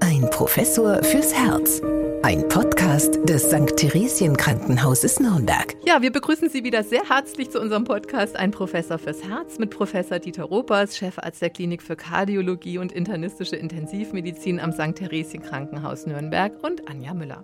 Ein Professor fürs Herz. Ein Podcast des St. Theresien Krankenhauses Nürnberg. Ja, wir begrüßen Sie wieder sehr herzlich zu unserem Podcast Ein Professor fürs Herz mit Professor Dieter Ropers, Chefarzt der Klinik für Kardiologie und internistische Intensivmedizin am St. Theresien Krankenhaus Nürnberg und Anja Müller.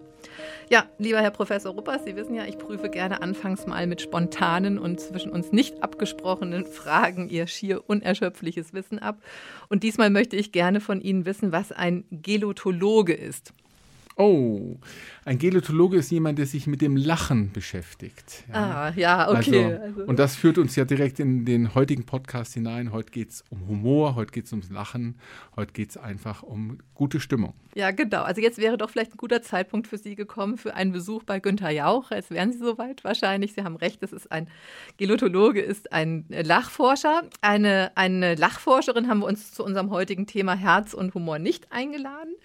Ja, lieber Herr Professor Ruppers, Sie wissen ja, ich prüfe gerne anfangs mal mit spontanen und zwischen uns nicht abgesprochenen Fragen Ihr schier unerschöpfliches Wissen ab. Und diesmal möchte ich gerne von Ihnen wissen, was ein Gelotologe ist. Oh, ein Gelotologe ist jemand, der sich mit dem Lachen beschäftigt. Ja. Ah, ja, okay. Also, also. Und das führt uns ja direkt in den heutigen Podcast hinein. Heute geht es um Humor, heute geht es ums Lachen, heute geht es einfach um gute Stimmung. Ja, genau. Also jetzt wäre doch vielleicht ein guter Zeitpunkt für Sie gekommen für einen Besuch bei Günther Jauch. Jetzt wären Sie soweit wahrscheinlich. Sie haben recht, es ist ein Gelotologe, ist ein Lachforscher. Eine, eine Lachforscherin haben wir uns zu unserem heutigen Thema Herz und Humor nicht eingeladen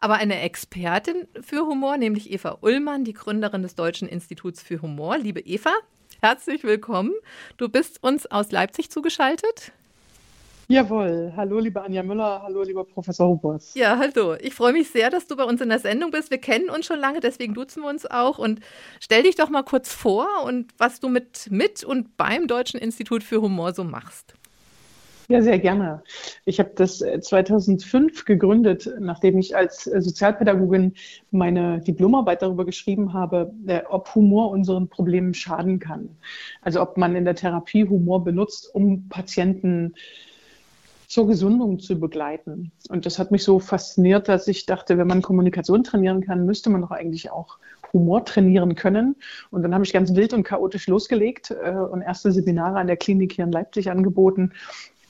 aber eine Expertin für Humor, nämlich Eva Ullmann, die Gründerin des Deutschen Instituts für Humor. Liebe Eva, herzlich willkommen. Du bist uns aus Leipzig zugeschaltet. Jawohl. Hallo, liebe Anja Müller. Hallo, lieber Professor Hubers. Ja, hallo. Ich freue mich sehr, dass du bei uns in der Sendung bist. Wir kennen uns schon lange, deswegen duzen wir uns auch. Und stell dich doch mal kurz vor und was du mit, mit und beim Deutschen Institut für Humor so machst. Ja, sehr gerne. Ich habe das 2005 äh, gegründet, nachdem ich als äh, Sozialpädagogin meine Diplomarbeit darüber geschrieben habe, äh, ob Humor unseren Problemen schaden kann. Also ob man in der Therapie Humor benutzt, um Patienten zur Gesundung zu begleiten. Und das hat mich so fasziniert, dass ich dachte, wenn man Kommunikation trainieren kann, müsste man doch eigentlich auch Humor trainieren können. Und dann habe ich ganz wild und chaotisch losgelegt und erste Seminare an der Klinik hier in Leipzig angeboten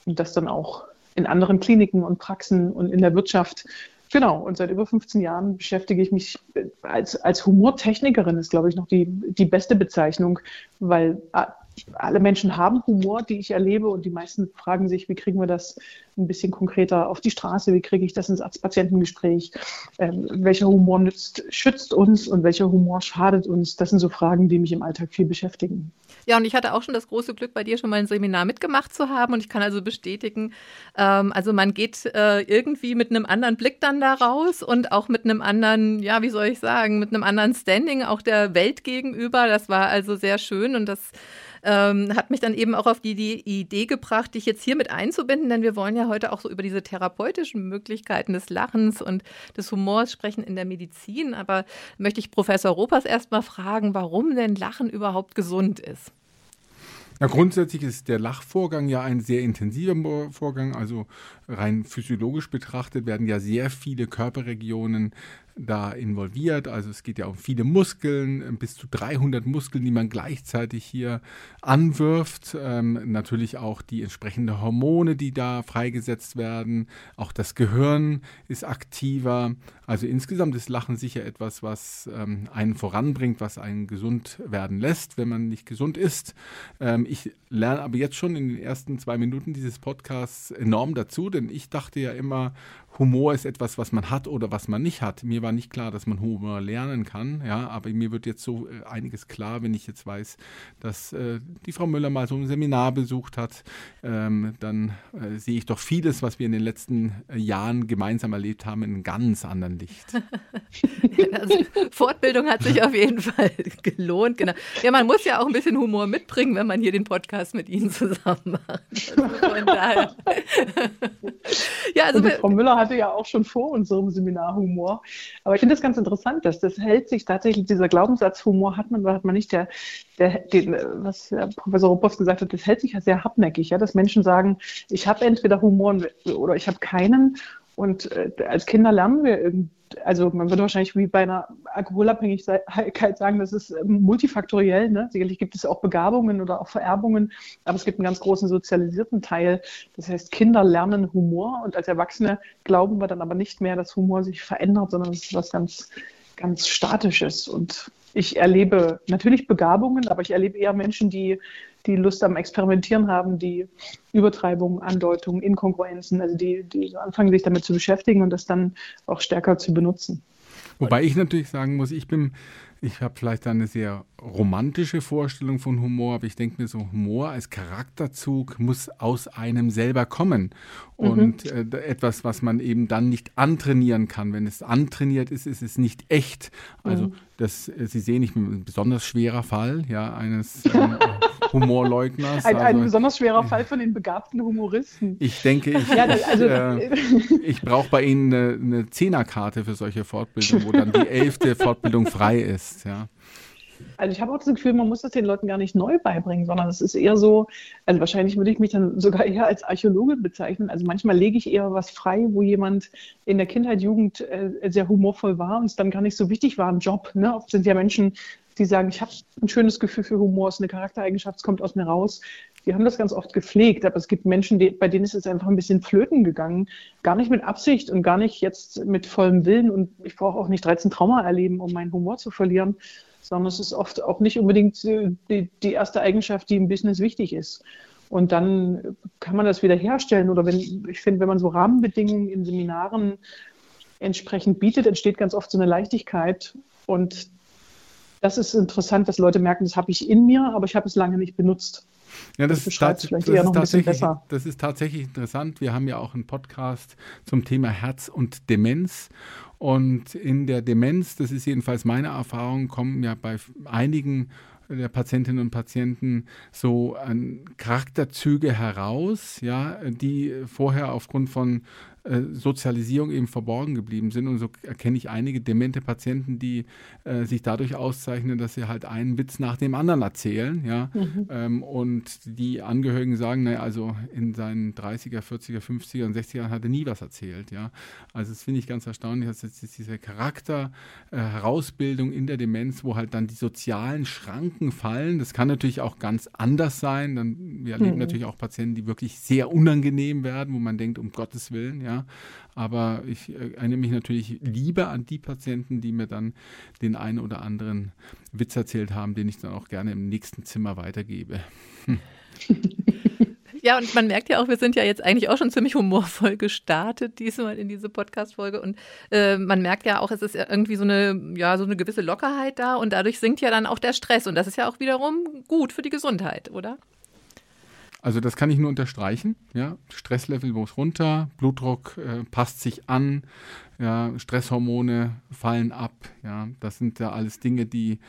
und das dann auch in anderen Kliniken und Praxen und in der Wirtschaft. Genau, und seit über 15 Jahren beschäftige ich mich als, als Humortechnikerin, ist, glaube ich, noch die, die beste Bezeichnung, weil alle Menschen haben Humor, die ich erlebe, und die meisten fragen sich, wie kriegen wir das ein bisschen konkreter auf die Straße, wie kriege ich das ins Arztpatientengespräch, ähm, welcher Humor nützt, schützt uns und welcher Humor schadet uns. Das sind so Fragen, die mich im Alltag viel beschäftigen. Ja, und ich hatte auch schon das große Glück, bei dir schon mal ein Seminar mitgemacht zu haben und ich kann also bestätigen, ähm, also man geht äh, irgendwie mit einem anderen Blick dann da raus und auch mit einem anderen, ja, wie soll ich sagen, mit einem anderen Standing auch der Welt gegenüber. Das war also sehr schön und das ähm, hat mich dann eben auch auf die, die Idee gebracht, dich jetzt hier mit einzubinden, denn wir wollen ja heute auch so über diese therapeutischen Möglichkeiten des Lachens und des Humors sprechen in der Medizin. Aber möchte ich Professor Ropers erstmal fragen, warum denn Lachen überhaupt gesund ist. Ja, grundsätzlich ist der Lachvorgang ja ein sehr intensiver Vorgang. Also rein physiologisch betrachtet werden ja sehr viele Körperregionen da involviert. Also es geht ja um viele Muskeln, bis zu 300 Muskeln, die man gleichzeitig hier anwirft. Ähm, natürlich auch die entsprechenden Hormone, die da freigesetzt werden. Auch das Gehirn ist aktiver. Also insgesamt ist Lachen sicher etwas, was ähm, einen voranbringt, was einen gesund werden lässt, wenn man nicht gesund ist. Ähm, ich lerne aber jetzt schon in den ersten zwei Minuten dieses Podcasts enorm dazu, denn ich dachte ja immer, Humor ist etwas, was man hat oder was man nicht hat. Mir war nicht klar, dass man Humor lernen kann, ja, aber mir wird jetzt so äh, einiges klar, wenn ich jetzt weiß, dass äh, die Frau Müller mal so ein Seminar besucht hat. Ähm, dann äh, sehe ich doch vieles, was wir in den letzten äh, Jahren gemeinsam erlebt haben, in einem ganz anderen Licht. also, Fortbildung hat sich auf jeden Fall gelohnt, genau. Ja, man muss ja auch ein bisschen Humor mitbringen, wenn man hier den Podcast mit Ihnen zusammen macht. Also von daher. ja, also, Frau Müller hat hatte ja auch schon vor unserem Seminar Humor. Aber ich finde das ganz interessant, dass das hält sich tatsächlich, dieser Glaubenssatz Humor hat man, hat man nicht, der, der, den, was Professor Ruppers gesagt hat, das hält sich ja sehr hartnäckig, ja, dass Menschen sagen, ich habe entweder Humor oder ich habe keinen. Und äh, als Kinder lernen wir irgendwie also man würde wahrscheinlich wie bei einer Alkoholabhängigkeit sagen, das ist ähm, multifaktoriell. Ne? Sicherlich gibt es auch Begabungen oder auch Vererbungen, aber es gibt einen ganz großen sozialisierten Teil. Das heißt, Kinder lernen Humor und als Erwachsene glauben wir dann aber nicht mehr, dass Humor sich verändert, sondern es ist was ganz, ganz Statisches. Und ich erlebe natürlich Begabungen, aber ich erlebe eher Menschen, die die Lust am Experimentieren haben, die Übertreibungen, Andeutungen, Inkongruenzen, also die, die anfangen, sich damit zu beschäftigen und das dann auch stärker zu benutzen. Wobei ich natürlich sagen muss, ich bin ich habe vielleicht eine sehr romantische Vorstellung von Humor, aber ich denke mir so, Humor als Charakterzug muss aus einem selber kommen. Und mhm. äh, etwas, was man eben dann nicht antrainieren kann. Wenn es antrainiert ist, ist es nicht echt. Also mhm. das, äh, Sie sehen, ich bin ein besonders schwerer Fall ja, eines ähm, Humorleugners. Ein, also, ein, besonders schwerer Fall von den begabten Humoristen. Ich denke, ich, ja, also, äh, ich brauche bei Ihnen eine, eine Zehnerkarte für solche Fortbildungen, wo dann die elfte Fortbildung frei ist. Ja. Also ich habe auch das Gefühl, man muss das den Leuten gar nicht neu beibringen, sondern es ist eher so, also wahrscheinlich würde ich mich dann sogar eher als Archäologe bezeichnen. Also manchmal lege ich eher was frei, wo jemand in der Kindheit, Jugend äh, sehr humorvoll war und es dann gar nicht so wichtig war im Job. Ne? Oft sind ja Menschen, die sagen, ich habe ein schönes Gefühl für Humor, es ist eine Charaktereigenschaft, es kommt aus mir raus. Die haben das ganz oft gepflegt, aber es gibt Menschen, die, bei denen ist es einfach ein bisschen flöten gegangen. Gar nicht mit Absicht und gar nicht jetzt mit vollem Willen. Und ich brauche auch nicht 13 Trauma erleben, um meinen Humor zu verlieren, sondern es ist oft auch nicht unbedingt die, die erste Eigenschaft, die im Business wichtig ist. Und dann kann man das wieder herstellen. Oder wenn, ich finde, wenn man so Rahmenbedingungen in Seminaren entsprechend bietet, entsteht ganz oft so eine Leichtigkeit. Und das ist interessant, dass Leute merken, das habe ich in mir, aber ich habe es lange nicht benutzt. Ja, das, das, das, ist, tatsächlich, das ist tatsächlich interessant. Wir haben ja auch einen Podcast zum Thema Herz und Demenz. Und in der Demenz, das ist jedenfalls meine Erfahrung, kommen ja bei einigen der Patientinnen und Patienten so Charakterzüge heraus, ja, die vorher aufgrund von äh, Sozialisierung eben verborgen geblieben sind. Und so erkenne ich einige demente Patienten, die äh, sich dadurch auszeichnen, dass sie halt einen Witz nach dem anderen erzählen. Ja? Mhm. Ähm, und die Angehörigen sagen, naja, also in seinen 30er, 40er, 50er und 60er hat er nie was erzählt. Ja? Also das finde ich ganz erstaunlich, dass jetzt diese Charakter äh, in der Demenz, wo halt dann die sozialen Schranken fallen. Das kann natürlich auch ganz anders sein. Dann, wir erleben mhm. natürlich auch Patienten, die wirklich sehr unangenehm werden, wo man denkt, um Gottes Willen, ja. Aber ich äh, erinnere mich natürlich lieber an die Patienten, die mir dann den einen oder anderen Witz erzählt haben, den ich dann auch gerne im nächsten Zimmer weitergebe. Ja, und man merkt ja auch, wir sind ja jetzt eigentlich auch schon ziemlich humorvoll gestartet, diesmal in diese Podcast-Folge. Und äh, man merkt ja auch, es ist ja irgendwie so eine, ja, so eine gewisse Lockerheit da und dadurch sinkt ja dann auch der Stress. Und das ist ja auch wiederum gut für die Gesundheit, oder? Also das kann ich nur unterstreichen. Ja? Stresslevel muss runter, Blutdruck äh, passt sich an, ja? Stresshormone fallen ab. Ja? Das sind ja alles Dinge, die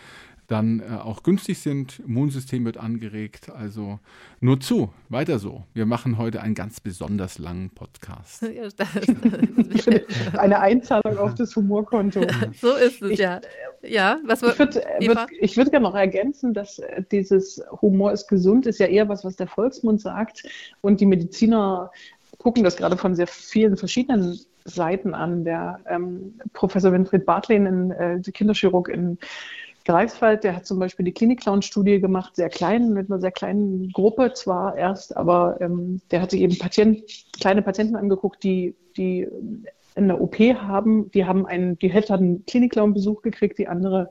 dann äh, auch günstig sind. Immunsystem wird angeregt. Also nur zu, weiter so. Wir machen heute einen ganz besonders langen Podcast. Eine Einzahlung auf das Humorkonto. So ist es, ich, ja. ja was ich würde würd, würd gerne noch ergänzen, dass äh, dieses Humor ist gesund, ist ja eher was, was der Volksmund sagt. Und die Mediziner gucken das gerade von sehr vielen verschiedenen Seiten an. Der ähm, Professor Winfried Bartlen, äh, Kinderchirurg in Greifswald, der hat zum Beispiel die Klinik-Clown-Studie gemacht, sehr klein, mit einer sehr kleinen Gruppe zwar erst, aber ähm, der hat sich eben Patient, kleine Patienten angeguckt, die, die eine OP haben, die haben einen, die Hälfte hat einen Klinik-Clown-Besuch gekriegt, die andere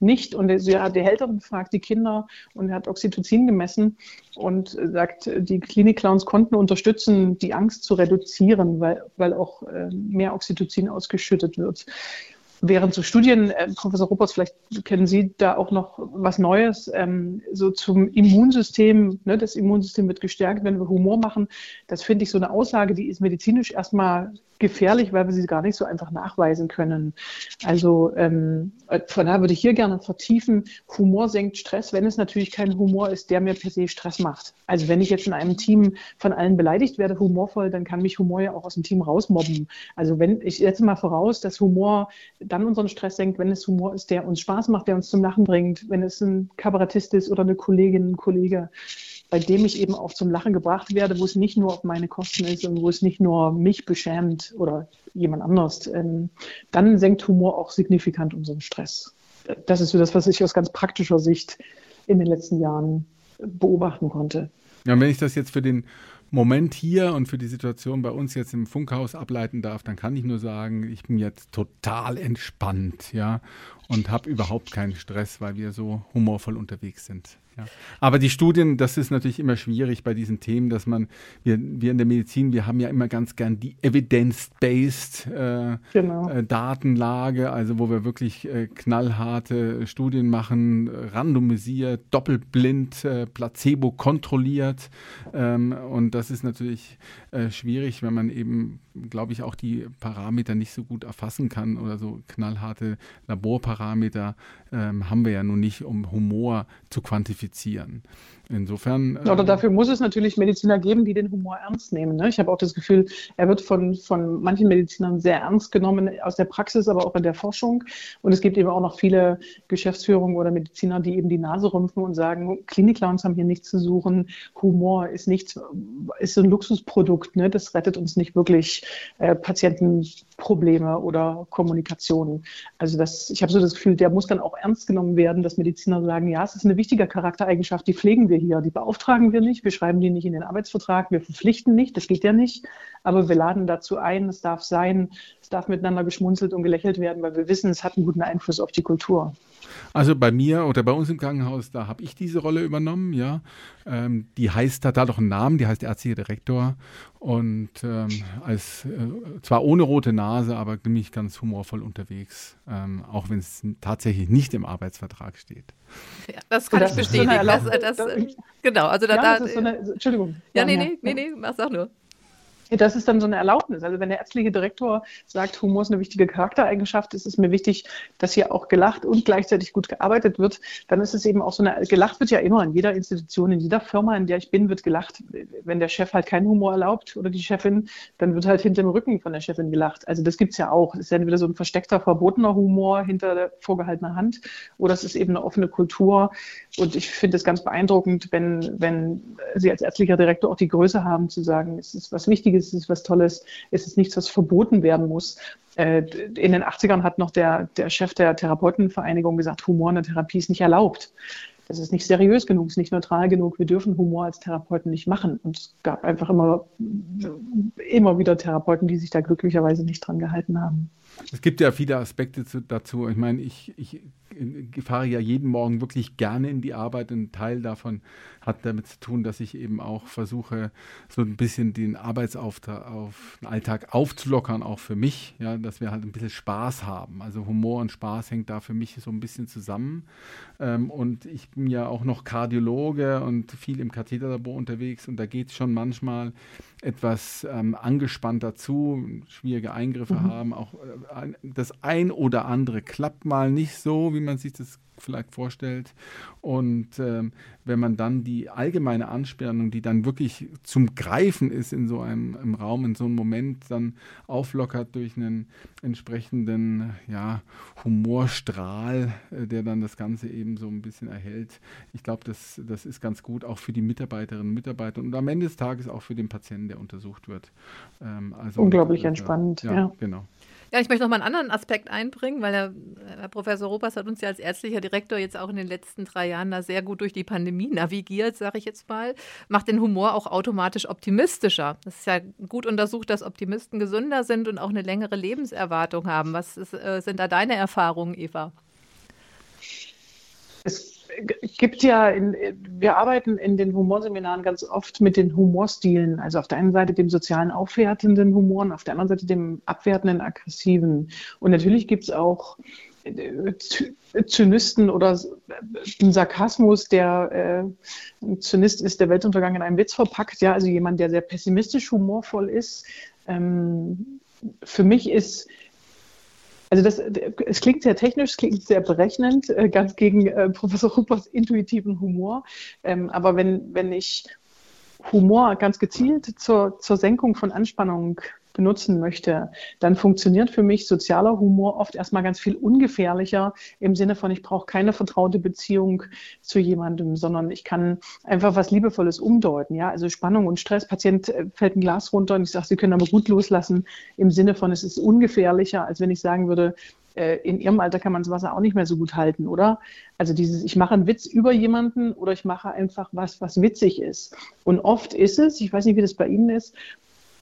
nicht. Und er hat die Älteren befragt, die Kinder, und er hat Oxytocin gemessen und sagt, die Klinik-Clowns konnten unterstützen, die Angst zu reduzieren, weil, weil auch äh, mehr Oxytocin ausgeschüttet wird während so Studien, äh, Professor Roberts, vielleicht kennen Sie da auch noch was Neues, ähm, so zum Immunsystem, ne, das Immunsystem wird gestärkt, wenn wir Humor machen. Das finde ich so eine Aussage, die ist medizinisch erstmal gefährlich, weil wir sie gar nicht so einfach nachweisen können. Also ähm, von daher würde ich hier gerne vertiefen, Humor senkt Stress, wenn es natürlich kein Humor ist, der mir per se Stress macht. Also wenn ich jetzt in einem Team von allen beleidigt werde, humorvoll, dann kann mich Humor ja auch aus dem Team rausmobben. Also wenn ich setze mal voraus, dass Humor dann unseren Stress senkt, wenn es Humor ist, der uns Spaß macht, der uns zum Lachen bringt, wenn es ein Kabarettist ist oder eine Kollegin, ein Kollege bei dem ich eben auch zum Lachen gebracht werde, wo es nicht nur auf meine Kosten ist und wo es nicht nur mich beschämt oder jemand anders, ähm, dann senkt Humor auch signifikant unseren Stress. Das ist so das, was ich aus ganz praktischer Sicht in den letzten Jahren beobachten konnte. Ja, wenn ich das jetzt für den Moment hier und für die Situation bei uns jetzt im Funkhaus ableiten darf, dann kann ich nur sagen, ich bin jetzt total entspannt, ja, und habe überhaupt keinen Stress, weil wir so humorvoll unterwegs sind. Ja. Aber die Studien, das ist natürlich immer schwierig bei diesen Themen, dass man, wir, wir in der Medizin, wir haben ja immer ganz gern die evidence-based äh, genau. äh, Datenlage, also wo wir wirklich äh, knallharte Studien machen, randomisiert, doppelblind, äh, placebo kontrolliert. Ähm, und das ist natürlich äh, schwierig, wenn man eben, glaube ich, auch die Parameter nicht so gut erfassen kann oder so knallharte Laborparameter ähm, haben wir ja nun nicht, um Humor zu quantifizieren kommunizieren. Insofern. Äh, Oder dafür muss es natürlich Mediziner geben, die den Humor ernst nehmen. Ne? Ich habe auch das Gefühl, er wird von, von manchen Medizinern sehr ernst genommen, aus der Praxis, aber auch in der Forschung. Und es gibt eben auch noch viele Geschäftsführungen oder Mediziner, die eben die Nase rümpfen und sagen, Klinik-Clowns haben hier nichts zu suchen, Humor ist nichts, ist so ein Luxusprodukt, ne? das rettet uns nicht wirklich äh, Patientenprobleme oder Kommunikation. Also das, ich habe so das Gefühl, der muss dann auch ernst genommen werden, dass Mediziner sagen, ja, es ist eine wichtige Charaktereigenschaft, die pflegen wir hier. Die beauftragen wir nicht, wir schreiben die nicht in den Arbeitsvertrag, wir verpflichten nicht, das geht ja nicht. Aber wir laden dazu ein, es darf sein, es darf miteinander geschmunzelt und gelächelt werden, weil wir wissen, es hat einen guten Einfluss auf die Kultur. Also bei mir oder bei uns im Krankenhaus, da habe ich diese Rolle übernommen, ja. Ähm, die heißt, hat da doch einen Namen, die heißt ärztlicher Direktor und ähm, als äh, zwar ohne rote Nase, aber nämlich ganz humorvoll unterwegs, ähm, auch wenn es tatsächlich nicht im Arbeitsvertrag steht. Ja, das kann das ich bestätigen. So das, das, das, genau, also da, ja, da, so eine, Entschuldigung. Ja, ja nee, nee, nee, nee, mach sag nur. Das ist dann so eine Erlaubnis. Also wenn der ärztliche Direktor sagt, Humor ist eine wichtige Charaktereigenschaft, ist es mir wichtig, dass hier auch gelacht und gleichzeitig gut gearbeitet wird, dann ist es eben auch so eine, gelacht wird ja immer in jeder Institution, in jeder Firma, in der ich bin, wird gelacht. Wenn der Chef halt keinen Humor erlaubt oder die Chefin, dann wird halt hinter dem Rücken von der Chefin gelacht. Also das gibt es ja auch. Es ist entweder so ein versteckter, verbotener Humor hinter der vorgehaltener Hand oder es ist eben eine offene Kultur. Und ich finde es ganz beeindruckend, wenn, wenn Sie als ärztlicher Direktor auch die Größe haben, zu sagen, es ist was Wichtiges, es ist was Tolles, es ist nichts, was verboten werden muss. Äh, in den 80ern hat noch der, der Chef der Therapeutenvereinigung gesagt, Humor in der Therapie ist nicht erlaubt. Das ist nicht seriös genug, es ist nicht neutral genug. Wir dürfen Humor als Therapeuten nicht machen. Und es gab einfach immer, immer wieder Therapeuten, die sich da glücklicherweise nicht dran gehalten haben. Es gibt ja viele Aspekte dazu. Ich meine, ich, ich fahre ja jeden Morgen wirklich gerne in die Arbeit. Ein Teil davon hat damit zu tun, dass ich eben auch versuche, so ein bisschen den Arbeitsauftrag auf den Alltag aufzulockern, auch für mich, ja, dass wir halt ein bisschen Spaß haben. Also Humor und Spaß hängt da für mich so ein bisschen zusammen. Ähm, und ich bin ja auch noch Kardiologe und viel im Katheterlabor unterwegs und da geht es schon manchmal etwas ähm, angespannter zu, schwierige Eingriffe mhm. haben, auch äh, das ein oder andere klappt mal nicht so, wie man sich das vielleicht vorstellt. Und ähm, wenn man dann die allgemeine Anspannung, die dann wirklich zum Greifen ist in so einem im Raum, in so einem Moment, dann auflockert durch einen entsprechenden ja, Humorstrahl, äh, der dann das Ganze eben so ein bisschen erhält. Ich glaube, das, das ist ganz gut, auch für die Mitarbeiterinnen und Mitarbeiter und am Ende des Tages auch für den Patienten, der untersucht wird. Ähm, also, Unglaublich entspannt. Ja, ja, genau. Ja, ich möchte noch mal einen anderen Aspekt einbringen, weil der Herr Professor Ropas hat uns ja als ärztlicher Direktor jetzt auch in den letzten drei Jahren da sehr gut durch die Pandemie navigiert, sage ich jetzt mal, macht den Humor auch automatisch optimistischer. Das ist ja gut untersucht, dass Optimisten gesünder sind und auch eine längere Lebenserwartung haben. Was ist, äh, sind da deine Erfahrungen, Eva? Gibt ja, in, wir arbeiten in den Humorseminaren ganz oft mit den Humorstilen. Also auf der einen Seite dem sozialen aufwertenden Humor und auf der anderen Seite dem abwertenden, aggressiven. Und natürlich gibt es auch äh, Zynisten oder einen Sarkasmus, der äh, ein Zynist ist, der Weltuntergang in einem Witz verpackt, ja, also jemand, der sehr pessimistisch humorvoll ist. Ähm, für mich ist also das, es klingt sehr technisch, es klingt sehr berechnend, äh, ganz gegen äh, Professor Huppers intuitiven Humor. Ähm, aber wenn, wenn ich Humor ganz gezielt zur, zur Senkung von Anspannung benutzen möchte, dann funktioniert für mich sozialer Humor oft erstmal ganz viel ungefährlicher im Sinne von, ich brauche keine vertraute Beziehung zu jemandem, sondern ich kann einfach was Liebevolles umdeuten. Ja, also Spannung und Stress. Patient äh, fällt ein Glas runter und ich sage, Sie können aber gut loslassen im Sinne von, es ist ungefährlicher, als wenn ich sagen würde, äh, in ihrem Alter kann man das Wasser auch nicht mehr so gut halten, oder? Also dieses, ich mache einen Witz über jemanden oder ich mache einfach was, was witzig ist. Und oft ist es, ich weiß nicht, wie das bei Ihnen ist,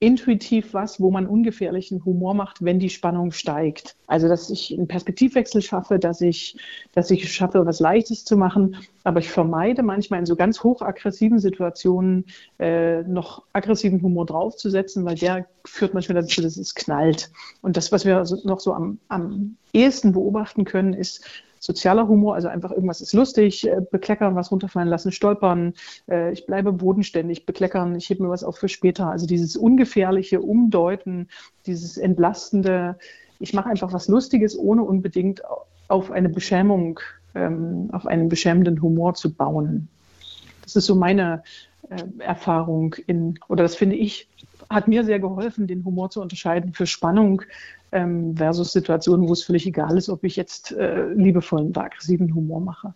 intuitiv was, wo man ungefährlichen Humor macht, wenn die Spannung steigt. Also, dass ich einen Perspektivwechsel schaffe, dass ich, dass ich schaffe, was Leichtes zu machen. Aber ich vermeide manchmal in so ganz hochaggressiven Situationen äh, noch aggressiven Humor draufzusetzen, weil der führt manchmal dazu, dass es knallt. Und das, was wir noch so am, am ehesten beobachten können, ist, sozialer Humor, also einfach irgendwas ist lustig, äh, bekleckern, was runterfallen lassen, stolpern, äh, ich bleibe bodenständig, bekleckern, ich hebe mir was auf für später. Also dieses ungefährliche Umdeuten, dieses entlastende, ich mache einfach was Lustiges, ohne unbedingt auf eine Beschämung, ähm, auf einen beschämenden Humor zu bauen. Das ist so meine Erfahrung in, oder das finde ich, hat mir sehr geholfen, den Humor zu unterscheiden für Spannung ähm, versus Situationen, wo es völlig egal ist, ob ich jetzt äh, liebevollen oder aggressiven Humor mache.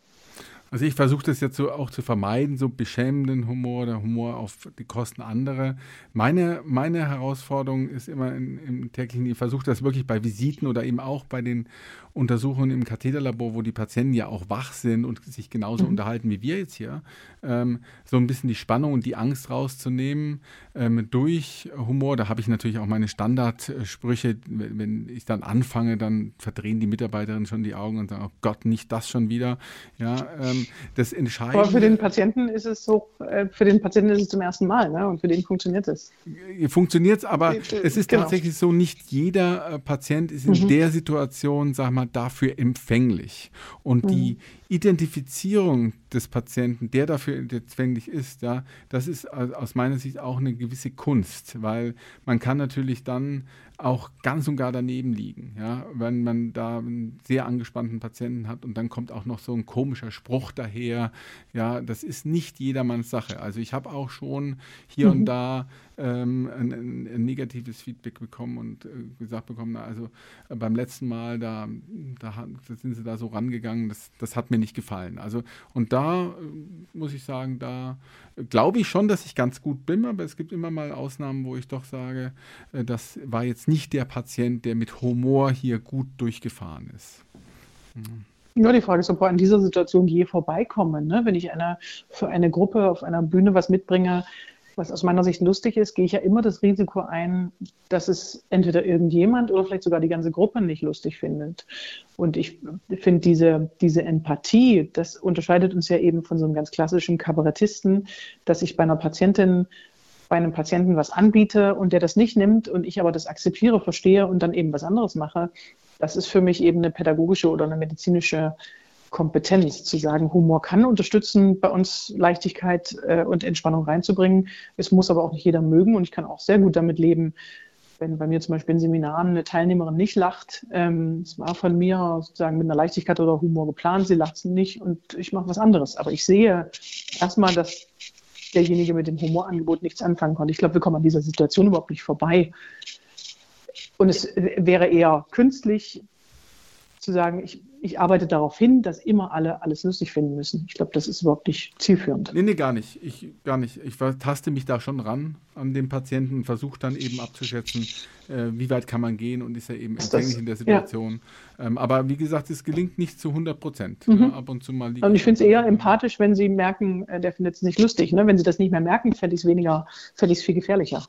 Also ich versuche das jetzt so auch zu vermeiden, so beschämenden Humor oder Humor auf die Kosten anderer. Meine, meine Herausforderung ist immer in, im täglichen, ich versuche das wirklich bei Visiten oder eben auch bei den Untersuchungen im Katheterlabor, wo die Patienten ja auch wach sind und sich genauso mhm. unterhalten wie wir jetzt hier, ähm, so ein bisschen die Spannung und die Angst rauszunehmen ähm, durch Humor. Da habe ich natürlich auch meine Standardsprüche. Wenn ich dann anfange, dann verdrehen die Mitarbeiterinnen schon die Augen und sagen, oh Gott, nicht das schon wieder. Ja, ähm, das Entscheidende. Aber für den Patienten ist es so, äh, für den Patienten ist es zum ersten Mal, ne? Und für den funktioniert es. Funktioniert es, aber es ist genau. tatsächlich so, nicht jeder äh, Patient ist in mhm. der Situation, sag mal, dafür empfänglich. Und mhm. die Identifizierung des Patienten, der dafür empfänglich ist, ja, das ist aus meiner Sicht auch eine gewisse Kunst, weil man kann natürlich dann auch ganz und gar daneben liegen, ja, wenn man da einen sehr angespannten Patienten hat und dann kommt auch noch so ein komischer Spruch daher, ja, das ist nicht jedermanns Sache. Also ich habe auch schon hier mhm. und da ähm, ein, ein, ein, negatives Feedback bekommen und äh, gesagt bekommen, na, also äh, beim letzten Mal, da, da, da, sind sie da so rangegangen, das, das hat mir nicht gefallen. Also und da äh, muss ich sagen, da glaube ich schon, dass ich ganz gut bin, aber es gibt immer mal Ausnahmen, wo ich doch sage, äh, das war jetzt nicht der Patient, der mit Humor hier gut durchgefahren ist. Mhm. Nur die Frage ist, ob wir an dieser Situation je vorbeikommen. Ne? Wenn ich eine, für eine Gruppe auf einer Bühne was mitbringe, was aus meiner Sicht lustig ist, gehe ich ja immer das Risiko ein, dass es entweder irgendjemand oder vielleicht sogar die ganze Gruppe nicht lustig findet. Und ich finde diese, diese Empathie, das unterscheidet uns ja eben von so einem ganz klassischen Kabarettisten, dass ich bei einer Patientin bei einem Patienten was anbiete und der das nicht nimmt und ich aber das akzeptiere, verstehe und dann eben was anderes mache. Das ist für mich eben eine pädagogische oder eine medizinische Kompetenz, zu sagen, Humor kann unterstützen, bei uns Leichtigkeit äh, und Entspannung reinzubringen. Es muss aber auch nicht jeder mögen und ich kann auch sehr gut damit leben, wenn bei mir zum Beispiel in Seminaren eine Teilnehmerin nicht lacht. Ähm, es war von mir sozusagen mit einer Leichtigkeit oder Humor geplant, sie lacht nicht und ich mache was anderes. Aber ich sehe erstmal, dass derjenige mit dem Humorangebot nichts anfangen konnte. Ich glaube, wir kommen an dieser Situation überhaupt nicht vorbei. Und es wäre eher künstlich zu sagen, ich ich arbeite darauf hin, dass immer alle alles lustig finden müssen. Ich glaube, das ist überhaupt nicht zielführend. Nee, nee, gar nicht. Ich, gar nicht. Ich taste mich da schon ran an den Patienten und versuche dann eben abzuschätzen, äh, wie weit kann man gehen und ist er eben empfänglich in der Situation. Ja. Ähm, aber wie gesagt, es gelingt nicht zu 100 Prozent. Mhm. Ja, ab und zu mal. Und ich finde es eher empathisch, wenn Sie merken, äh, der findet es nicht lustig. Ne? Wenn Sie das nicht mehr merken, fände ich es weniger, fände ich es viel gefährlicher.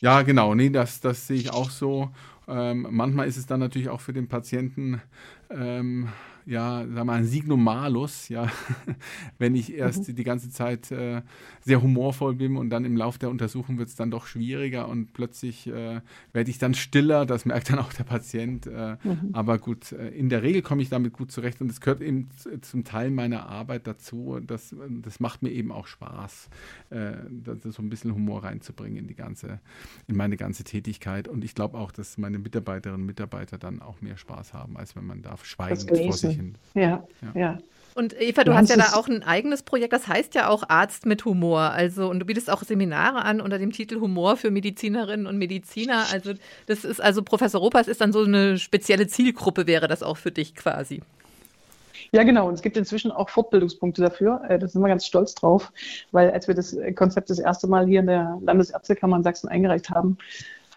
Ja, genau. Nee, das, das sehe ich auch so. Ähm, manchmal ist es dann natürlich auch für den Patienten ähm, ja, sag mal, ein Signum malus, ja, wenn ich erst mhm. die ganze Zeit äh, sehr humorvoll bin und dann im Laufe der Untersuchung wird es dann doch schwieriger und plötzlich äh, werde ich dann stiller, das merkt dann auch der Patient. Äh, mhm. Aber gut, äh, in der Regel komme ich damit gut zurecht und es gehört eben zum Teil meiner Arbeit dazu. Das, das macht mir eben auch Spaß, äh, das, so ein bisschen Humor reinzubringen in die ganze, in meine ganze Tätigkeit. Und ich glaube auch, dass meine Mitarbeiterinnen und Mitarbeiter dann auch mehr Spaß haben, als wenn man da schweigend vor sich hin. Ja, ja. ja. Und Eva, du, du hast ja da auch ein eigenes Projekt, das heißt ja auch Arzt mit Humor. Also, und du bietest auch Seminare an unter dem Titel Humor für Medizinerinnen und Mediziner. Also, das ist also Professor Ropas ist dann so eine spezielle Zielgruppe, wäre das auch für dich quasi. Ja, genau. Und es gibt inzwischen auch Fortbildungspunkte dafür. Äh, da sind wir ganz stolz drauf, weil als wir das Konzept das erste Mal hier in der Landesärztekammer in Sachsen eingereicht haben,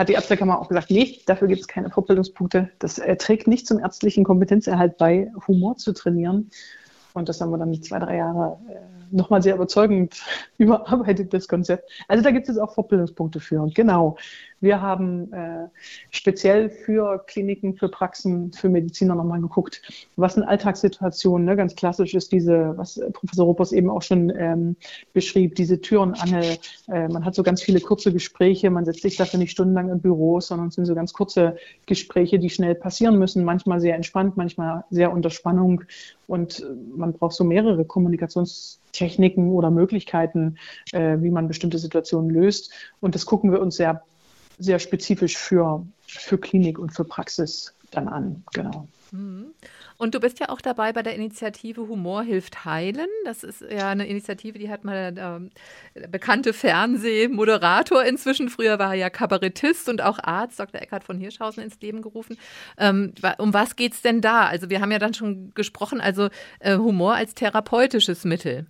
hat die Ärztekammer auch gesagt, nee, dafür gibt es keine Fortbildungspunkte. Das äh, trägt nicht zum ärztlichen Kompetenzerhalt bei, Humor zu trainieren. Und das haben wir dann zwei, drei Jahre nochmal sehr überzeugend überarbeitet, das Konzept. Also da gibt es auch Fortbildungspunkte für. Genau. Wir haben äh, speziell für Kliniken, für Praxen, für Mediziner nochmal geguckt, was sind Alltagssituationen. Ne? Ganz klassisch ist diese, was Professor Ruppers eben auch schon ähm, beschrieb, diese Tür und Angel. Äh, man hat so ganz viele kurze Gespräche, man setzt sich dafür nicht stundenlang in Büros, sondern es sind so ganz kurze Gespräche, die schnell passieren müssen, manchmal sehr entspannt, manchmal sehr unter Spannung. Und man braucht so mehrere Kommunikationstechniken oder Möglichkeiten, äh, wie man bestimmte Situationen löst. Und das gucken wir uns sehr sehr spezifisch für, für Klinik und für Praxis dann an. Genau. Mhm. Und du bist ja auch dabei bei der Initiative Humor hilft heilen. Das ist ja eine Initiative, die hat mal der äh, bekannte Fernsehmoderator inzwischen, früher war er ja Kabarettist und auch Arzt, Dr. Eckhard von Hirschhausen ins Leben gerufen. Ähm, um was geht es denn da? Also wir haben ja dann schon gesprochen, also äh, Humor als therapeutisches Mittel.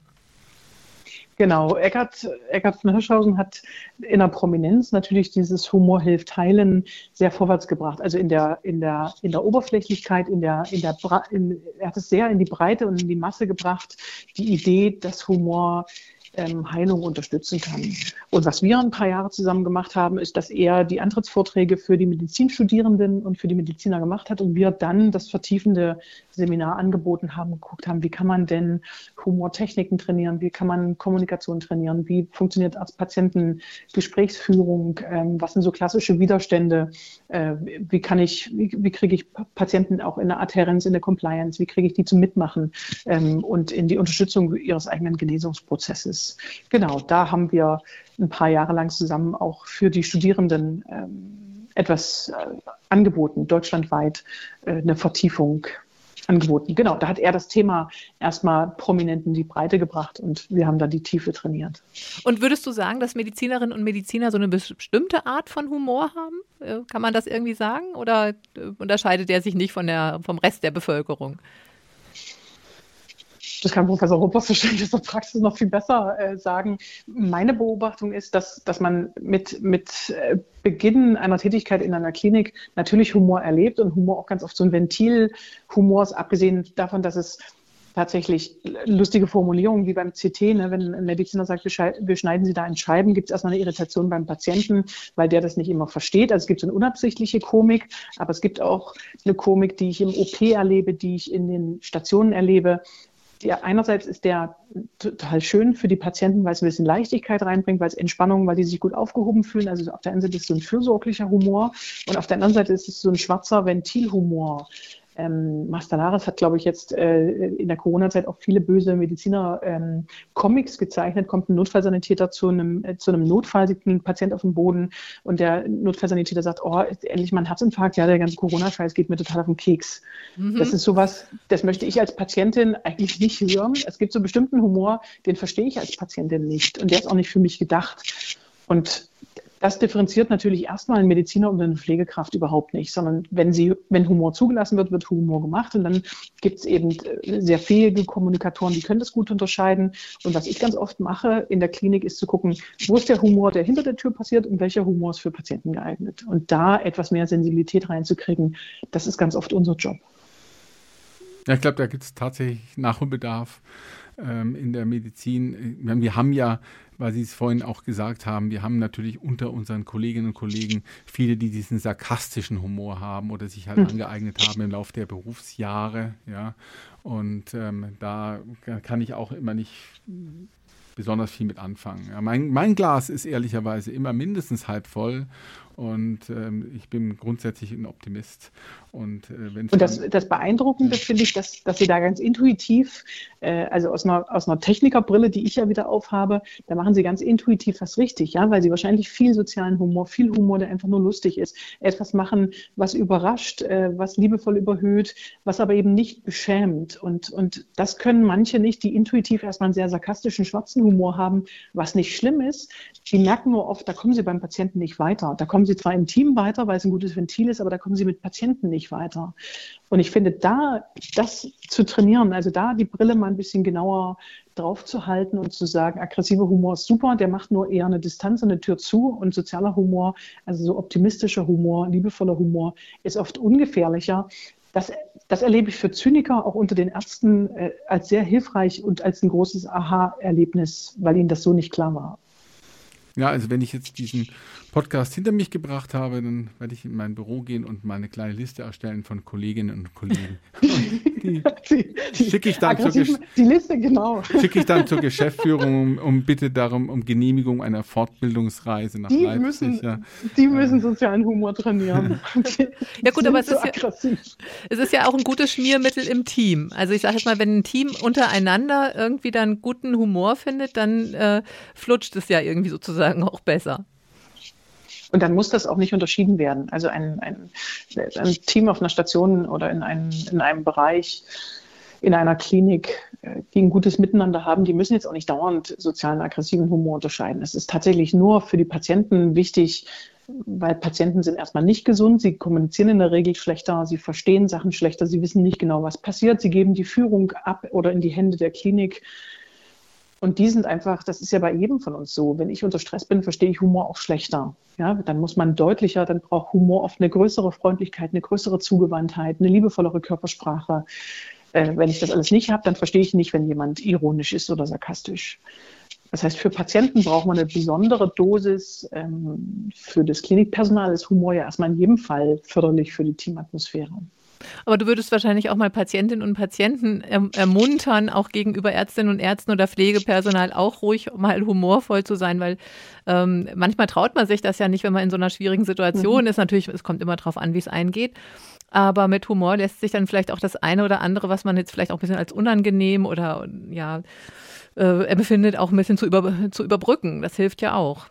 Genau, Eckart, Eckart von Hirschhausen hat in der Prominenz natürlich dieses Humor hilft heilen sehr vorwärts gebracht. Also in der, in der, in der Oberflächlichkeit, in der, in der, in, er hat es sehr in die Breite und in die Masse gebracht. Die Idee, dass Humor ähm, Heilung unterstützen kann. Und was wir ein paar Jahre zusammen gemacht haben, ist, dass er die Antrittsvorträge für die Medizinstudierenden und für die Mediziner gemacht hat und wir dann das vertiefende Seminar angeboten haben, geguckt haben, wie kann man denn Humortechniken trainieren, wie kann man Kommunikation trainieren, wie funktioniert als Patienten Gesprächsführung, ähm, was sind so klassische Widerstände, äh, wie kann ich, wie, wie kriege ich Patienten auch in der Adherenz, in der Compliance, wie kriege ich die zum Mitmachen ähm, und in die Unterstützung ihres eigenen Genesungsprozesses ist. Genau, da haben wir ein paar Jahre lang zusammen auch für die Studierenden ähm, etwas äh, angeboten, deutschlandweit äh, eine Vertiefung angeboten. Genau, da hat er das Thema erstmal prominent in die Breite gebracht und wir haben da die Tiefe trainiert. Und würdest du sagen, dass Medizinerinnen und Mediziner so eine bestimmte Art von Humor haben? Äh, kann man das irgendwie sagen oder äh, unterscheidet er sich nicht von der, vom Rest der Bevölkerung? Das kann Professor Ruppers wahrscheinlich aus der Praxis noch viel besser äh, sagen. Meine Beobachtung ist, dass, dass man mit, mit äh, Beginn einer Tätigkeit in einer Klinik natürlich Humor erlebt und Humor auch ganz oft so ein Ventil Humors, abgesehen davon, dass es tatsächlich lustige Formulierungen wie beim CT, ne, wenn ein Mediziner sagt, wir schneiden Sie da in Scheiben, gibt es erstmal eine Irritation beim Patienten, weil der das nicht immer versteht. Also es gibt so eine unabsichtliche Komik, aber es gibt auch eine Komik, die ich im OP erlebe, die ich in den Stationen erlebe, ja, einerseits ist der total schön für die Patienten, weil es ein bisschen Leichtigkeit reinbringt, weil es Entspannung, weil die sich gut aufgehoben fühlen. Also auf der einen Seite ist es so ein fürsorglicher Humor und auf der anderen Seite ist es so ein schwarzer Ventilhumor. Ähm, Mastanaris hat, glaube ich, jetzt äh, in der Corona-Zeit auch viele böse Mediziner ähm, Comics gezeichnet. Kommt ein Notfallsanitäter zu einem, äh, zu einem Notfall, sieht einen Patient auf dem Boden und der Notfallsanitäter sagt, oh, endlich mal ein Herzinfarkt. Ja, der ganze Corona-Scheiß geht mir total auf den Keks. Mhm. Das ist sowas, das möchte ich als Patientin eigentlich nicht hören. Es gibt so bestimmten Humor, den verstehe ich als Patientin nicht und der ist auch nicht für mich gedacht. Und das differenziert natürlich erstmal einen Mediziner und eine Pflegekraft überhaupt nicht, sondern wenn sie, wenn Humor zugelassen wird, wird Humor gemacht und dann gibt es eben äh, sehr fähige Kommunikatoren, die können das gut unterscheiden. Und was ich ganz oft mache in der Klinik ist zu gucken, wo ist der Humor, der hinter der Tür passiert und welcher Humor ist für Patienten geeignet. Und da etwas mehr Sensibilität reinzukriegen, das ist ganz oft unser Job. Ja, ich glaube, da gibt es tatsächlich Nachholbedarf ähm, in der Medizin. Wir haben ja weil Sie es vorhin auch gesagt haben, wir haben natürlich unter unseren Kolleginnen und Kollegen viele, die diesen sarkastischen Humor haben oder sich halt mhm. angeeignet haben im Laufe der Berufsjahre, ja. Und ähm, da kann ich auch immer nicht besonders viel mit anfangen. Ja, mein, mein Glas ist ehrlicherweise immer mindestens halb voll und ähm, ich bin grundsätzlich ein Optimist. Und, äh, und das, das Beeindruckende finde ich, dass, dass Sie da ganz intuitiv, äh, also aus einer, aus einer Technikerbrille, die ich ja wieder aufhabe, da machen Sie ganz intuitiv was richtig, ja, weil Sie wahrscheinlich viel sozialen Humor, viel Humor, der einfach nur lustig ist, etwas machen, was überrascht, äh, was liebevoll überhöht, was aber eben nicht beschämt. Und, und das können manche nicht, die intuitiv erstmal einen sehr sarkastischen, schwarzen Humor haben, was nicht schlimm ist. Die merken nur oft, da kommen sie beim Patienten nicht weiter. Da kommen sie zwar im Team weiter, weil es ein gutes Ventil ist, aber da kommen sie mit Patienten nicht nicht weiter. Und ich finde, da das zu trainieren, also da die Brille mal ein bisschen genauer drauf zu halten und zu sagen, aggressiver Humor ist super, der macht nur eher eine Distanz und eine Tür zu und sozialer Humor, also so optimistischer Humor, liebevoller Humor ist oft ungefährlicher. Das, das erlebe ich für Zyniker auch unter den Ärzten äh, als sehr hilfreich und als ein großes Aha-Erlebnis, weil ihnen das so nicht klar war. Ja, also wenn ich jetzt diesen Podcast hinter mich gebracht habe, dann werde ich in mein Büro gehen und mal eine kleine Liste erstellen von Kolleginnen und Kollegen. Und die, die, die schicke ich dann zur die Liste genau. Schicke ich dann zur Geschäftsführung um, um, bitte darum um Genehmigung einer Fortbildungsreise nach die Leipzig. Müssen, ja. Die müssen sozialen Humor trainieren. ja gut, aber es ist ja, es ist ja auch ein gutes Schmiermittel im Team. Also ich sage jetzt mal, wenn ein Team untereinander irgendwie dann guten Humor findet, dann äh, flutscht es ja irgendwie sozusagen auch besser. Und dann muss das auch nicht unterschieden werden. Also ein, ein, ein Team auf einer Station oder in einem, in einem Bereich, in einer Klinik, äh, die ein gutes Miteinander haben, die müssen jetzt auch nicht dauernd sozialen aggressiven Humor unterscheiden. Es ist tatsächlich nur für die Patienten wichtig, weil Patienten sind erstmal nicht gesund, sie kommunizieren in der Regel schlechter, sie verstehen Sachen schlechter, sie wissen nicht genau, was passiert, sie geben die Führung ab oder in die Hände der Klinik. Und die sind einfach, das ist ja bei jedem von uns so. Wenn ich unter Stress bin, verstehe ich Humor auch schlechter. Ja, dann muss man deutlicher, dann braucht Humor oft eine größere Freundlichkeit, eine größere Zugewandtheit, eine liebevollere Körpersprache. Äh, wenn ich das alles nicht habe, dann verstehe ich nicht, wenn jemand ironisch ist oder sarkastisch. Das heißt, für Patienten braucht man eine besondere Dosis. Ähm, für das Klinikpersonal ist Humor ja erstmal in jedem Fall förderlich für die Teamatmosphäre. Aber du würdest wahrscheinlich auch mal Patientinnen und Patienten erm-, ermuntern, auch gegenüber Ärztinnen und Ärzten oder Pflegepersonal auch ruhig mal humorvoll zu sein, weil ähm, manchmal traut man sich das ja nicht, wenn man in so einer schwierigen Situation mhm. ist. Natürlich, es kommt immer darauf an, wie es eingeht. Aber mit Humor lässt sich dann vielleicht auch das eine oder andere, was man jetzt vielleicht auch ein bisschen als unangenehm oder ja äh, empfindet, auch ein bisschen zu, über, zu überbrücken. Das hilft ja auch.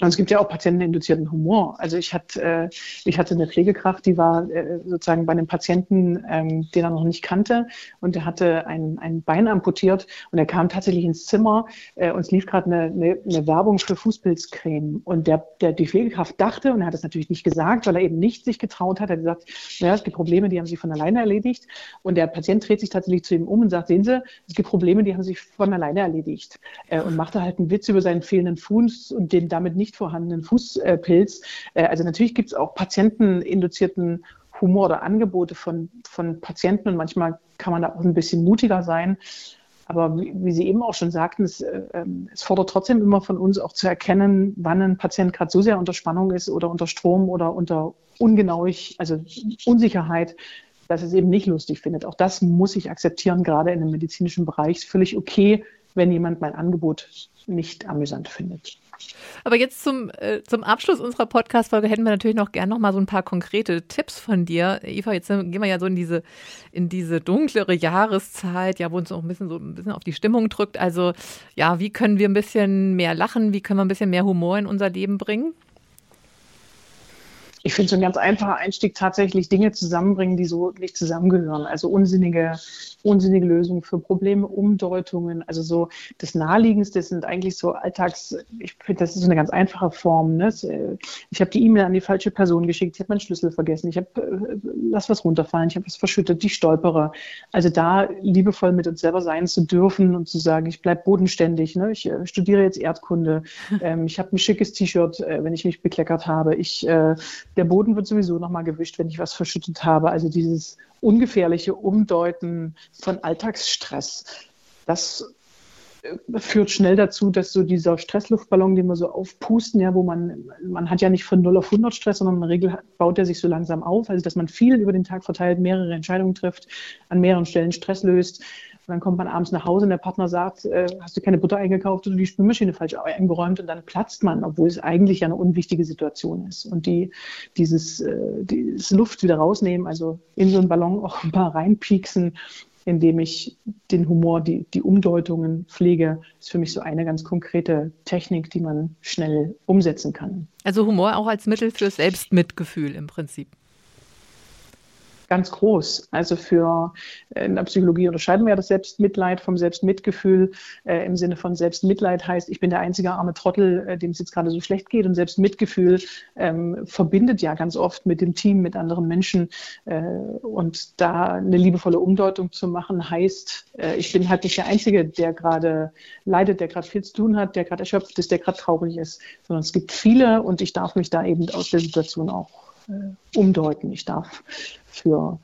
Und es gibt ja auch patienteninduzierten Humor. Also ich hatte, äh, ich hatte eine Pflegekraft, die war äh, sozusagen bei einem Patienten, ähm, den er noch nicht kannte, und der hatte ein, ein Bein amputiert und er kam tatsächlich ins Zimmer äh, und es lief gerade eine, eine, eine, Werbung für Fußpilzcreme. Und der, der, die Pflegekraft dachte, und er hat es natürlich nicht gesagt, weil er eben nicht sich getraut hat, er hat gesagt, naja, es gibt Probleme, die haben sich von alleine erledigt. Und der Patient dreht sich tatsächlich zu ihm um und sagt, sehen Sie, es gibt Probleme, die haben sich von alleine erledigt. Und machte halt einen Witz über seinen fehlenden Fuß und den damit nicht vorhandenen Fußpilz. Äh, also natürlich gibt es auch patienteninduzierten Humor oder Angebote von, von Patienten und manchmal kann man da auch ein bisschen mutiger sein. Aber wie, wie Sie eben auch schon sagten, es, äh, ähm, es, fordert trotzdem immer von uns auch zu erkennen, wann ein Patient gerade so sehr unter Spannung ist oder unter Strom oder unter Ungenauigkeit, also Unsicherheit, dass es eben nicht lustig findet. Auch das muss ich akzeptieren, gerade in dem medizinischen Bereich. Ist völlig okay, wenn jemand mein Angebot nicht amüsant findet. Aber jetzt zum, äh, zum Abschluss unserer Podcast-Folge hätten wir natürlich noch gern noch mal so ein paar konkrete Tipps von dir. Eva, jetzt gehen wir ja so in diese, in diese dunklere Jahreszeit, ja, wo uns auch ein bisschen so ein bisschen auf die Stimmung drückt. Also, ja, wie können wir ein bisschen mehr lachen? Wie können wir ein bisschen mehr Humor in unser Leben bringen? ich finde so ein ganz einfacher Einstieg tatsächlich Dinge zusammenbringen, die so nicht zusammengehören. Also unsinnige, unsinnige Lösungen für Probleme, Umdeutungen. Also so das Naheliegendste sind eigentlich so Alltags, ich finde, das ist so eine ganz einfache Form. Ne? Äh, ich habe die E-Mail an die falsche Person geschickt, ich habe meinen Schlüssel vergessen, ich habe, äh, lass was runterfallen, ich habe was verschüttet, ich stolpere. Also da liebevoll mit uns selber sein zu dürfen und zu sagen, ich bleibe bodenständig. Ne? Ich äh, studiere jetzt Erdkunde, ähm, ich habe ein schickes T-Shirt, äh, wenn ich mich bekleckert habe. Ich äh, der Boden wird sowieso nochmal gewischt, wenn ich was verschüttet habe. Also dieses ungefährliche Umdeuten von Alltagsstress, das äh, führt schnell dazu, dass so dieser Stressluftballon, den wir so aufpusten, ja, wo man, man hat ja nicht von 0 auf 100 Stress, sondern in der Regel baut er sich so langsam auf, also dass man viel über den Tag verteilt, mehrere Entscheidungen trifft, an mehreren Stellen Stress löst, und dann kommt man abends nach Hause und der Partner sagt, äh, hast du keine Butter eingekauft oder die Spülmaschine falsch eingeräumt und dann platzt man, obwohl es eigentlich eine unwichtige Situation ist. Und die, dieses, äh, dieses Luft wieder rausnehmen, also in so einen Ballon auch ein paar reinpieksen, indem ich den Humor, die, die Umdeutungen pflege, ist für mich so eine ganz konkrete Technik, die man schnell umsetzen kann. Also Humor auch als Mittel für Selbstmitgefühl im Prinzip ganz groß. Also für äh, in der Psychologie unterscheiden wir ja das Selbstmitleid vom Selbstmitgefühl. Äh, Im Sinne von Selbstmitleid heißt, ich bin der einzige arme Trottel, äh, dem es jetzt gerade so schlecht geht. Und Selbstmitgefühl ähm, verbindet ja ganz oft mit dem Team, mit anderen Menschen. Äh, und da eine liebevolle Umdeutung zu machen, heißt, äh, ich bin halt nicht der Einzige, der gerade leidet, der gerade viel zu tun hat, der gerade erschöpft ist, der gerade traurig ist, sondern es gibt viele und ich darf mich da eben aus der Situation auch äh, umdeuten. Ich darf für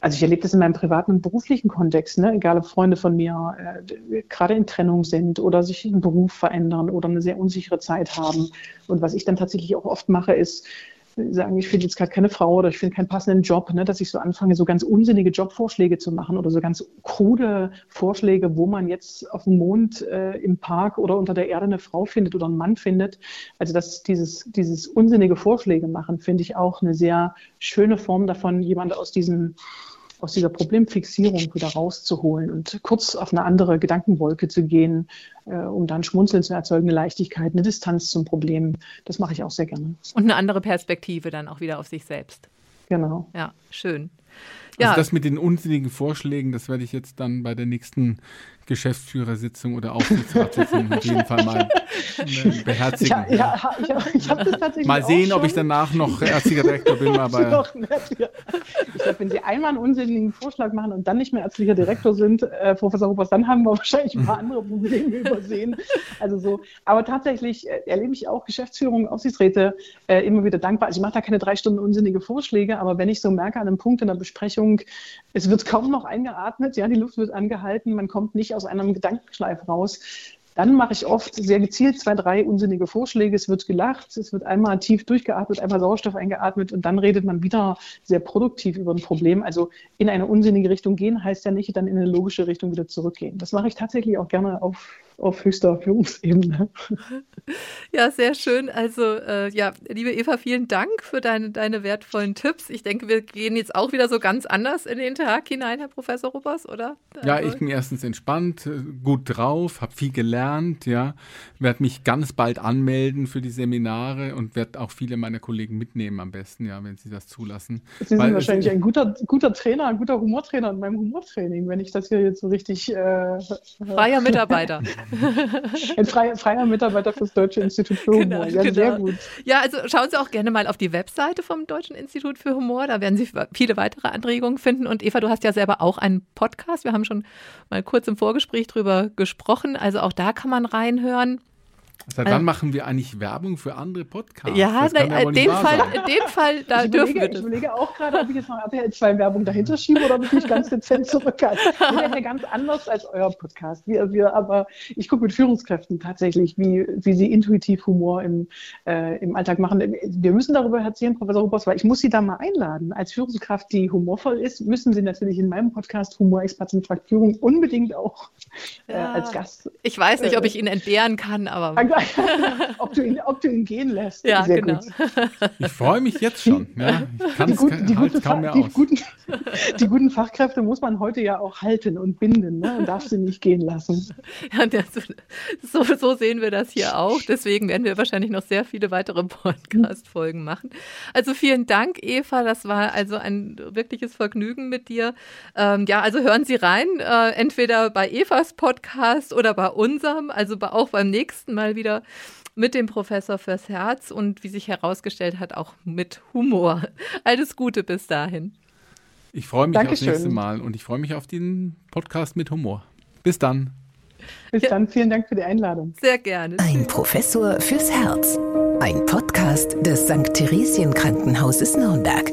also ich erlebe das in meinem privaten und beruflichen Kontext, ne? egal ob Freunde von mir äh, gerade in Trennung sind oder sich einen Beruf verändern oder eine sehr unsichere Zeit haben. Und was ich dann tatsächlich auch oft mache, ist, sagen, ich finde jetzt gerade keine Frau oder ich finde keinen passenden Job, ne, dass ich so anfange, so ganz unsinnige Jobvorschläge zu machen oder so ganz krude Vorschläge, wo man jetzt auf dem Mond, äh, im Park oder unter der Erde eine Frau findet oder einen Mann findet. Also dass dieses, dieses unsinnige Vorschläge machen, finde ich auch eine sehr schöne Form davon, jemand aus diesem aus dieser Problemfixierung wieder rauszuholen und kurz auf eine andere Gedankenwolke zu gehen, äh, um dann Schmunzeln zu erzeugen, eine Leichtigkeit, eine Distanz zum Problem. Das mache ich auch sehr gerne. Und eine andere Perspektive dann auch wieder auf sich selbst. Genau. Ja, schön. Also ja. das mit den unsinnigen Vorschlägen, das werde ich jetzt dann bei der nächsten Geschäftsführersitzung oder Aufsichtsratssitzung auf jeden Fall mal äh, beherzigen. Ja, ja, ich, ich habe das tatsächlich Mal sehen, ob ich danach noch ärztlicher Direktor bin. Aber ich glaube, wenn Sie einmal einen unsinnigen Vorschlag machen und dann nicht mehr ärztlicher Direktor sind, äh, Professor Ruppers, dann haben wir wahrscheinlich ein paar andere Probleme übersehen. Also so, aber tatsächlich äh, erlebe ich auch Geschäftsführung, Aufsichtsräte äh, immer wieder dankbar. Also ich mache da keine drei Stunden unsinnige Vorschläge, aber wenn ich so merke an einem Punkt in der Besprechung, es wird kaum noch eingeatmet, ja, die Luft wird angehalten, man kommt nicht aus einem Gedankenschleif raus. Dann mache ich oft sehr gezielt zwei, drei unsinnige Vorschläge. Es wird gelacht, es wird einmal tief durchgeatmet, einmal Sauerstoff eingeatmet und dann redet man wieder sehr produktiv über ein Problem. Also in eine unsinnige Richtung gehen heißt ja nicht dann in eine logische Richtung wieder zurückgehen. Das mache ich tatsächlich auch gerne auf auf höchster Führungsebene. Ja, sehr schön. Also äh, ja, liebe Eva, vielen Dank für deine, deine wertvollen Tipps. Ich denke, wir gehen jetzt auch wieder so ganz anders in den Tag hinein, Herr Professor Ruppers, oder? Also ja, ich bin erstens entspannt, äh, gut drauf, habe viel gelernt, ja, werde mich ganz bald anmelden für die Seminare und werde auch viele meiner Kollegen mitnehmen am besten, ja, wenn sie das zulassen. Sie sind Weil, wahrscheinlich ein guter, guter Trainer, ein guter Humortrainer in meinem Humortraining, wenn ich das hier jetzt so richtig äh, Freier Mitarbeiter. Ein freier, freier Mitarbeiter fürs Deutsche Institut für Humor. Genau, ja, genau. sehr gut. Ja, also schauen Sie auch gerne mal auf die Webseite vom Deutschen Institut für Humor. Da werden Sie viele weitere Anregungen finden. Und Eva, du hast ja selber auch einen Podcast. Wir haben schon mal kurz im Vorgespräch drüber gesprochen. Also auch da kann man reinhören. Seit wann machen wir eigentlich Werbung für andere Podcasts? Ja, na, in, dem Fall, in dem Fall, da ich dürfen überlege, wir das. Ich überlege auch gerade, ob ich jetzt noch RTL 2 Werbung dahinter schiebe oder ob ich mich ganz dezent zurückhalte. Wir sind ja ganz anders als euer Podcast. Wir, wir, aber ich gucke mit Führungskräften tatsächlich, wie, wie sie intuitiv Humor im, äh, im Alltag machen. Wir müssen darüber erzählen, Professor Rupers, weil ich muss Sie da mal einladen. Als Führungskraft, die humorvoll ist, müssen Sie natürlich in meinem Podcast Humorexperten fragt Führung unbedingt auch äh, ja, als Gast. Ich weiß nicht, ob ich ihn entbehren kann, aber ob, du ihn, ob du ihn gehen lässt. Ja, Sehr genau. Gut. Ich freue mich jetzt schon. Ja, die. Guten, die guten Fachkräfte muss man heute ja auch halten und binden ne? und darf sie nicht gehen lassen. Ja, so, so sehen wir das hier auch. Deswegen werden wir wahrscheinlich noch sehr viele weitere Podcast-Folgen machen. Also vielen Dank, Eva. Das war also ein wirkliches Vergnügen mit dir. Ähm, ja, also hören Sie rein, äh, entweder bei Evas Podcast oder bei unserem, also auch beim nächsten Mal wieder mit dem Professor fürs Herz und wie sich herausgestellt hat, auch mit Humor. Alles Gute bis dahin. Ich freue mich Dankeschön. aufs nächste Mal und ich freue mich auf den Podcast mit Humor. Bis dann. Bis ja. dann. Vielen Dank für die Einladung. Sehr gerne. Ein Professor fürs Herz. Ein Podcast des St. Theresien Krankenhauses Nürnberg.